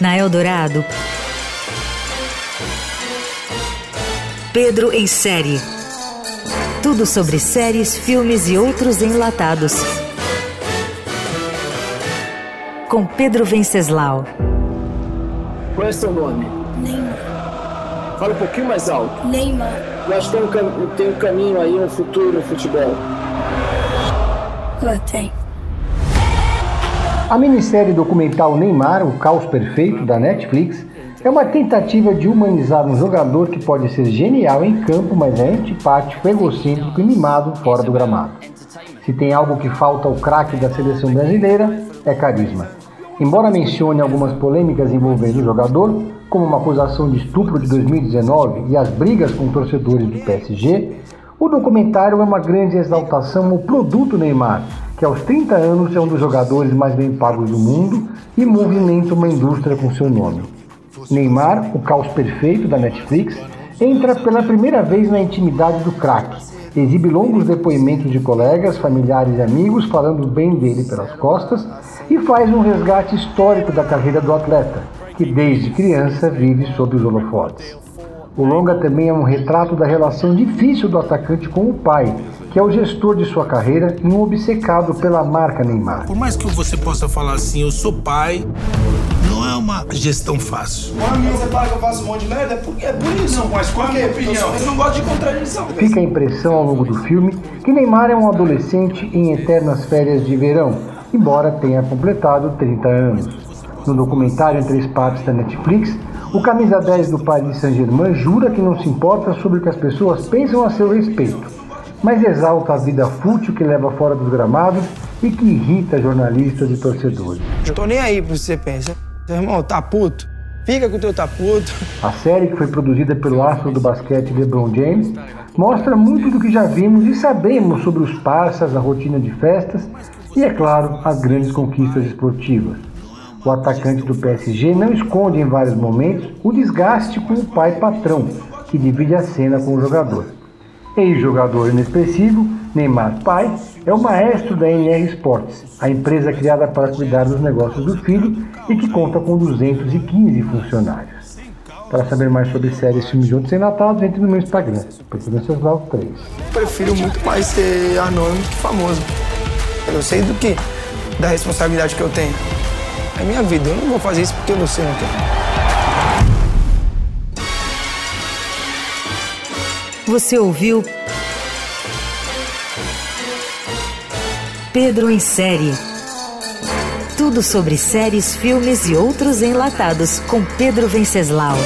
Na Eldorado, Pedro em série. Tudo sobre séries, filmes e outros enlatados. Com Pedro Venceslau. Qual é seu nome? Neymar. Fala um pouquinho mais alto. Neymar. Eu acho que tem um, tem um caminho aí, um futuro no futebol. Eu tenho. A minissérie documental Neymar, o caos perfeito da Netflix, é uma tentativa de humanizar um jogador que pode ser genial em campo, mas é antipático, egocêntrico e mimado fora do gramado. Se tem algo que falta ao craque da seleção brasileira, é carisma. Embora mencione algumas polêmicas envolvendo o jogador, como uma acusação de estupro de 2019 e as brigas com torcedores do PSG, o documentário é uma grande exaltação ao produto Neymar, que aos 30 anos é um dos jogadores mais bem pagos do mundo e movimenta uma indústria com seu nome. Neymar, o caos perfeito da Netflix, entra pela primeira vez na intimidade do craque, exibe longos depoimentos de colegas, familiares e amigos falando bem dele pelas costas e faz um resgate histórico da carreira do atleta, que desde criança vive sob os holofotes. O longa também é um retrato da relação difícil do atacante com o pai, que é o gestor de sua carreira e um obcecado pela marca Neymar. Por mais que você possa falar assim, eu sou pai, não é uma gestão fácil. Quando você fala que eu faço um monte de merda, é por, é por isso. Não, mas qual é a minha opinião? Eu não gosto de contradição. Fica a impressão ao longo do filme que Neymar é um adolescente em eternas férias de verão, embora tenha completado 30 anos. No documentário em três partes da Netflix, o camisa 10 do Paris Saint-Germain jura que não se importa sobre o que as pessoas pensam a seu respeito, mas exalta a vida fútil que leva fora dos gramados e que irrita jornalistas e torcedores. Eu tô nem aí que você pensa. Seu irmão, tá puto? Fica com o teu tá puto. A série, que foi produzida pelo astro do basquete LeBron James, mostra muito do que já vimos e sabemos sobre os parças, a rotina de festas e, é claro, as grandes conquistas esportivas. O atacante do PSG não esconde em vários momentos o desgaste com o pai patrão, que divide a cena com o jogador. Ex-jogador inexpressivo, Neymar pai, é o maestro da NR Sports, a empresa criada para cuidar dos negócios do filho e que conta com 215 funcionários. Para saber mais sobre séries, filmes juntos e enlatados, entre no meu Instagram, Pedro 3. Prefiro muito mais ser anônimo que famoso. Eu sei do que da responsabilidade que eu tenho. É minha vida, eu não vou fazer isso porque eu não sei, não. Você ouviu Pedro em série. Tudo sobre séries, filmes e outros enlatados com Pedro Venceslau.